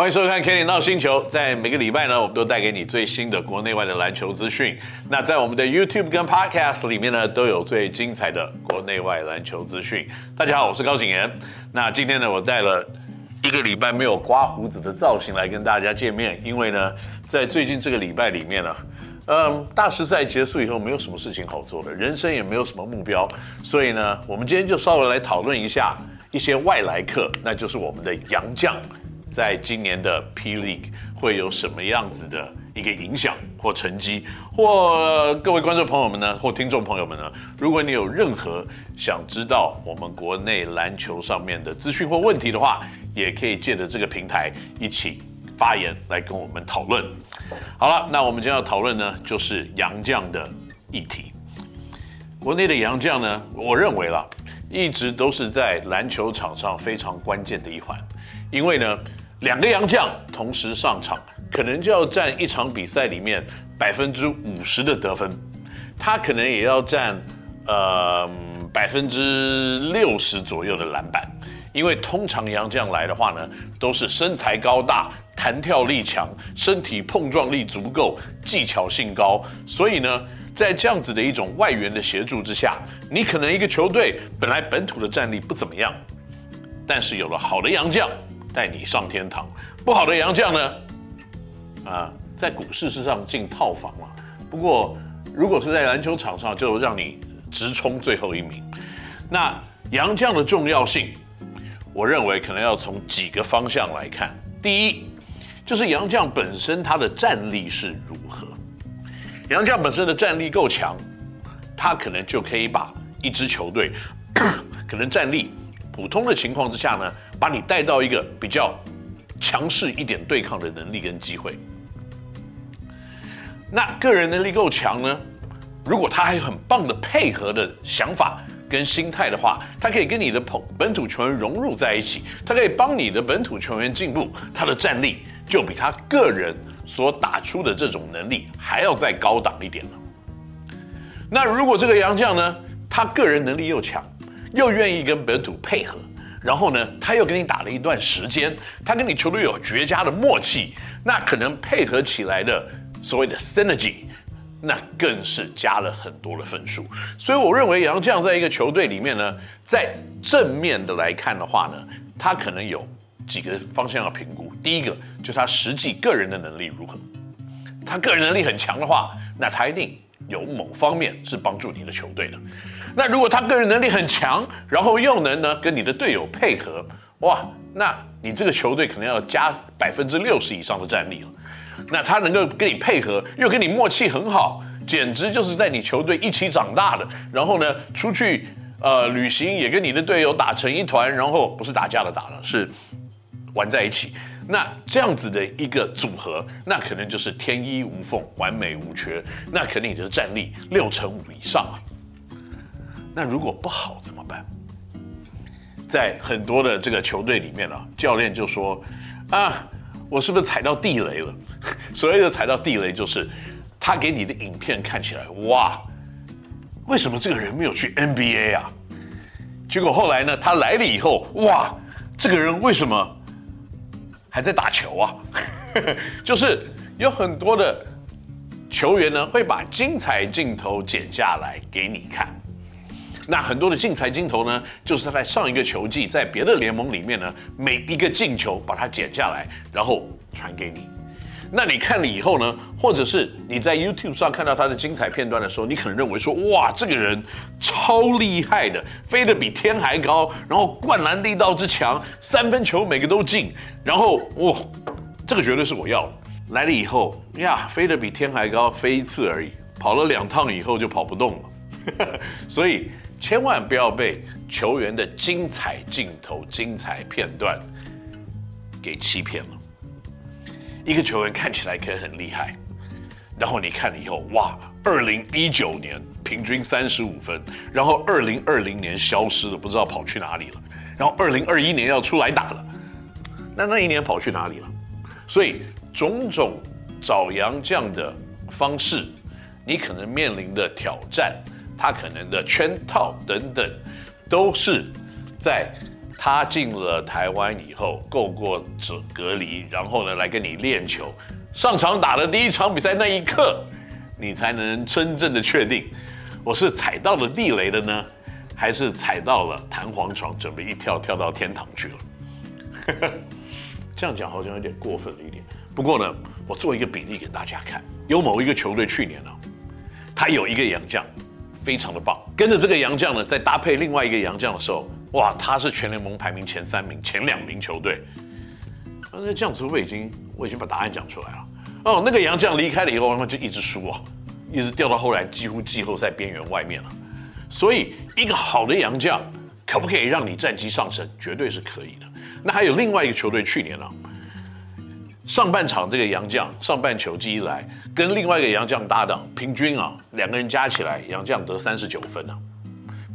欢迎收看《Kenny 闹星球》。在每个礼拜呢，我们都带给你最新的国内外的篮球资讯。那在我们的 YouTube 跟 Podcast 里面呢，都有最精彩的国内外篮球资讯。大家好，我是高景言。那今天呢，我带了一个礼拜没有刮胡子的造型来跟大家见面，因为呢，在最近这个礼拜里面呢，嗯，大师赛结束以后，没有什么事情好做的，人生也没有什么目标，所以呢，我们今天就稍微来讨论一下一些外来客，那就是我们的洋将。在今年的 P League 会有什么样子的一个影响或成绩，或各位观众朋友们呢，或听众朋友们呢，如果你有任何想知道我们国内篮球上面的资讯或问题的话，也可以借着这个平台一起发言来跟我们讨论。好了，那我们今天要讨论呢，就是洋将的议题。国内的洋将呢，我认为啦，一直都是在篮球场上非常关键的一环，因为呢。两个洋将同时上场，可能就要占一场比赛里面百分之五十的得分，他可能也要占呃百分之六十左右的篮板，因为通常洋将来的话呢，都是身材高大、弹跳力强、身体碰撞力足够、技巧性高，所以呢，在这样子的一种外援的协助之下，你可能一个球队本来本土的战力不怎么样，但是有了好的洋将。带你上天堂，不好的洋将呢？啊，在股市之上进套房了。不过，如果是在篮球场上，就让你直冲最后一名。那洋将的重要性，我认为可能要从几个方向来看。第一，就是洋将本身他的战力是如何。杨绛本身的战力够强，他可能就可以把一支球队 可能战力普通的情况之下呢，把你带到一个比较强势一点对抗的能力跟机会。那个人能力够强呢，如果他还有很棒的配合的想法跟心态的话，他可以跟你的本本土球员融入在一起，他可以帮你的本土球员进步，他的战力就比他个人所打出的这种能力还要再高档一点呢。那如果这个洋将呢，他个人能力又强，又愿意跟本土配合。然后呢，他又跟你打了一段时间，他跟你球队有绝佳的默契，那可能配合起来的所谓的 synergy，那更是加了很多的分数。所以我认为洋将在一个球队里面呢，在正面的来看的话呢，他可能有几个方向要评估。第一个就是他实际个人的能力如何，他个人能力很强的话，那他一定有某方面是帮助你的球队的。那如果他个人能力很强，然后又能呢跟你的队友配合，哇，那你这个球队可能要加百分之六十以上的战力了。那他能够跟你配合，又跟你默契很好，简直就是在你球队一起长大的。然后呢，出去呃旅行也跟你的队友打成一团，然后不是打架的打了，是玩在一起。那这样子的一个组合，那可能就是天衣无缝、完美无缺。那肯定你的战力六成五以上啊。那如果不好怎么办？在很多的这个球队里面啊，教练就说：“啊，我是不是踩到地雷了？” 所谓的踩到地雷，就是他给你的影片看起来，哇，为什么这个人没有去 NBA 啊？结果后来呢，他来了以后，哇，这个人为什么还在打球啊？就是有很多的球员呢，会把精彩镜头剪下来给你看。那很多的精彩镜头呢，就是他在上一个球季在别的联盟里面呢，每一个进球把它剪下来，然后传给你。那你看了以后呢，或者是你在 YouTube 上看到他的精彩片段的时候，你可能认为说，哇，这个人超厉害的，飞得比天还高，然后灌篮力道之强，三分球每个都进，然后哇，这个绝对是我要的。来了以后呀，飞得比天还高，飞一次而已，跑了两趟以后就跑不动了，所以。千万不要被球员的精彩镜头、精彩片段给欺骗了。一个球员看起来可以很厉害，然后你看了以后，哇，二零一九年平均三十五分，然后二零二零年消失了，不知道跑去哪里了，然后二零二一年要出来打了，那那一年跑去哪里了？所以种种找洋将的方式，你可能面临的挑战。他可能的圈套等等，都是在他进了台湾以后，够过这隔离，然后呢来跟你练球，上场打的第一场比赛那一刻，你才能真正的确定，我是踩到了地雷的呢，还是踩到了弹簧床，准备一跳跳到天堂去了。这样讲好像有点过分了一点。不过呢，我做一个比例给大家看，有某一个球队去年呢、他有一个洋将，非常的棒。跟着这个洋将呢，再搭配另外一个洋将的时候，哇，他是全联盟排名前三名、前两名球队。那这样子会不会已经我已经把答案讲出来了？哦，那个杨将离开了以后，那就一直输啊，一直掉到后来几乎季后赛边缘外面了。所以，一个好的洋将可不可以让你战绩上升？绝对是可以的。那还有另外一个球队去年呢、啊，上半场这个洋将上半球季一来，跟另外一个洋将搭档，平均啊两个人加起来，洋将得三十九分啊，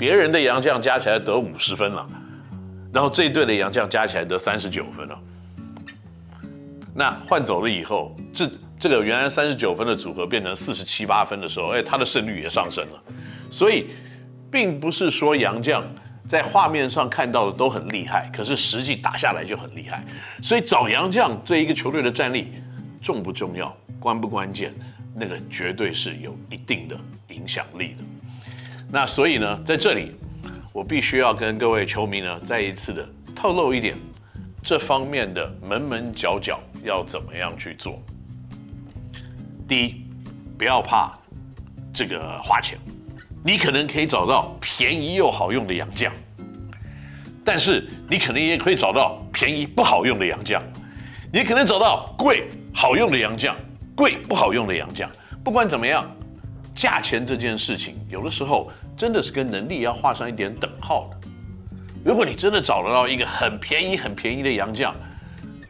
别人的洋将加起来得五十分了，然后这一队的洋将加起来得三十九分了。那换走了以后，这这个原来三十九分的组合变成四十七八分的时候，哎，他的胜率也上升了。所以，并不是说洋将。在画面上看到的都很厉害，可是实际打下来就很厉害。所以找洋将对一个球队的战力重不重要，关不关键，那个绝对是有一定的影响力的。那所以呢，在这里我必须要跟各位球迷呢再一次的透露一点这方面的门门角角要怎么样去做。第一，不要怕这个花钱。你可能可以找到便宜又好用的洋将，但是你可能也可以找到便宜不好用的洋将，也可能找到贵好用的洋将，贵不好用的洋将。不管怎么样，价钱这件事情有的时候真的是跟能力要画上一点等号的。如果你真的找得到一个很便宜很便宜的洋将，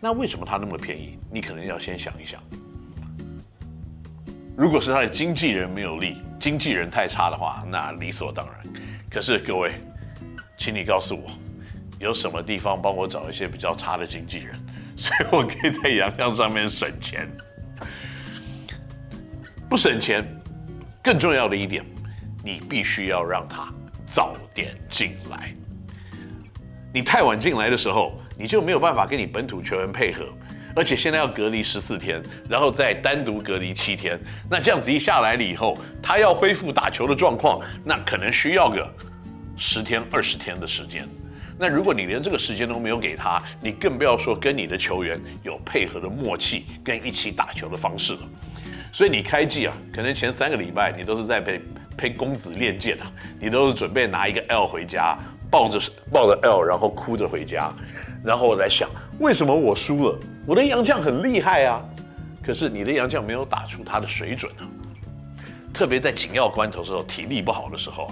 那为什么他那么便宜？你可能要先想一想。如果是他的经纪人没有力，经纪人太差的话，那理所当然。可是各位，请你告诉我，有什么地方帮我找一些比较差的经纪人，所以我可以在洋将上面省钱？不省钱，更重要的一点，你必须要让他早点进来。你太晚进来的时候，你就没有办法跟你本土球员配合。而且现在要隔离十四天，然后再单独隔离七天，那这样子一下来了以后，他要恢复打球的状况，那可能需要个十天、二十天的时间。那如果你连这个时间都没有给他，你更不要说跟你的球员有配合的默契跟一起打球的方式了。所以你开季啊，可能前三个礼拜你都是在被陪公子练剑啊，你都是准备拿一个 L 回家，抱着抱着 L，然后哭着回家，然后我在想。为什么我输了？我的杨将很厉害啊，可是你的杨将没有打出他的水准啊。特别在紧要关头的时候，体力不好的时候，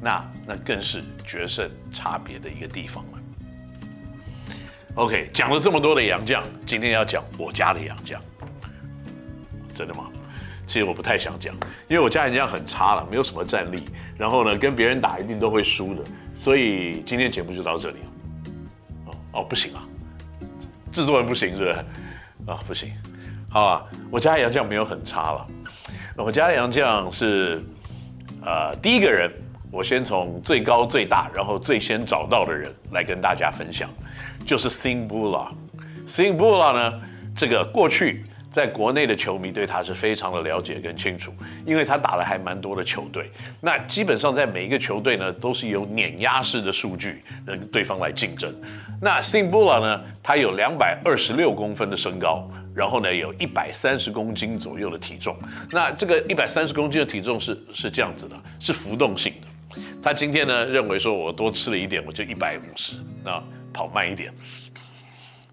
那那更是决胜差别的一个地方了。OK，讲了这么多的杨将，今天要讲我家的杨将，真的吗？其实我不太想讲，因为我家洋将很差了，没有什么战力，然后呢，跟别人打一定都会输的，所以今天节目就到这里了。哦哦，不行啊。制作人不行是不是？啊、不行，好啊，我家的洋将没有很差了。我家的洋将是，呃，第一个人，我先从最高最大，然后最先找到的人来跟大家分享，就是 Sing Bula。Sing Bula 呢，这个过去。在国内的球迷对他是非常的了解跟清楚，因为他打了还蛮多的球队。那基本上在每一个球队呢，都是有碾压式的数据跟对方来竞争。那 Sing Bula 呢，他有两百二十六公分的身高，然后呢有一百三十公斤左右的体重。那这个一百三十公斤的体重是是这样子的，是浮动性的。他今天呢认为说我多吃了一点，我就一百五十，那跑慢一点。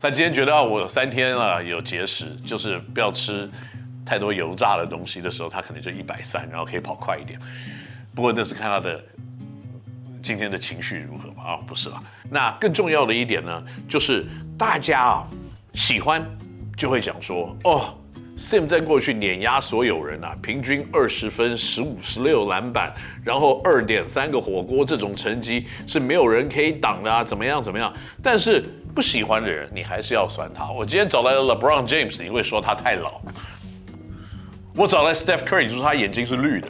他今天觉得啊，我有三天啊有节食，就是不要吃太多油炸的东西的时候，他可能就一百三，然后可以跑快一点。不过那是看他的今天的情绪如何嘛？啊，不是啦。那更重要的一点呢，就是大家啊喜欢就会讲说，哦，Sim 在过去碾压所有人啊，平均二十分、十五、十六篮板，然后二点三个火锅，这种成绩是没有人可以挡的啊，怎么样怎么样？但是。不喜欢的人，你还是要酸他。我今天找来了 LeBron James，你会说他太老；我找来 Steph Curry，你说他眼睛是绿的，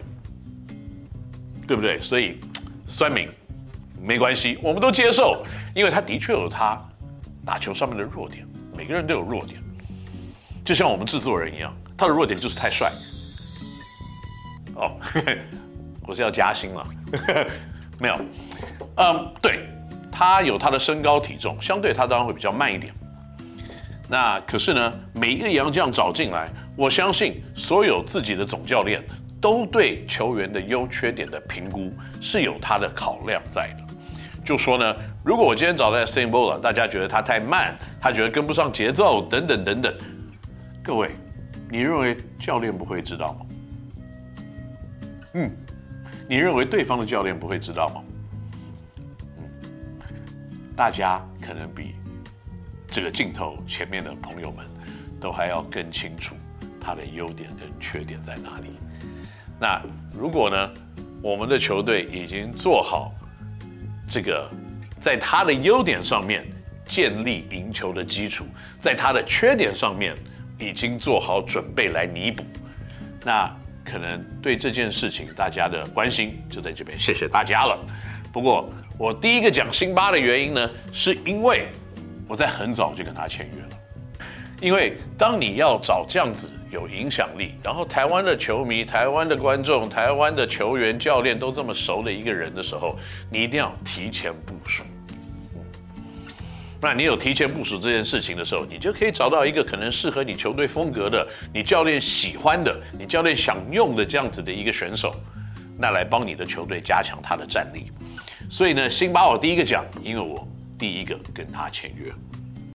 对不对？所以，酸民没关系，我们都接受，因为他的确有他打球上面的弱点，每个人都有弱点，就像我们制作人一样，他的弱点就是太帅。哦，我是要加薪了，没有，嗯，对，他有他的身高体重，相对他当然会比较慢一点。那可是呢，每一个洋将找进来，我相信所有自己的总教练都对球员的优缺点的评估是有他的考量在的。就说呢，如果我今天找到 Sam Bolt 了，大家觉得他太慢，他觉得跟不上节奏，等等等等，各位，你认为教练不会知道吗？嗯，你认为对方的教练不会知道吗？大家可能比这个镜头前面的朋友们都还要更清楚他的优点跟缺点在哪里。那如果呢，我们的球队已经做好这个，在他的优点上面建立赢球的基础，在他的缺点上面已经做好准备来弥补，那。可能对这件事情大家的关心就在这边，谢谢大家了。不过我第一个讲辛巴的原因呢，是因为我在很早就跟他签约了。因为当你要找这样子有影响力，然后台湾的球迷、台湾的观众、台湾的球员、教练都这么熟的一个人的时候，你一定要提前部署。那你有提前部署这件事情的时候，你就可以找到一个可能适合你球队风格的、你教练喜欢的、你教练想用的这样子的一个选手，那来帮你的球队加强他的战力。所以呢，辛巴我第一个讲，因为我第一个跟他签约。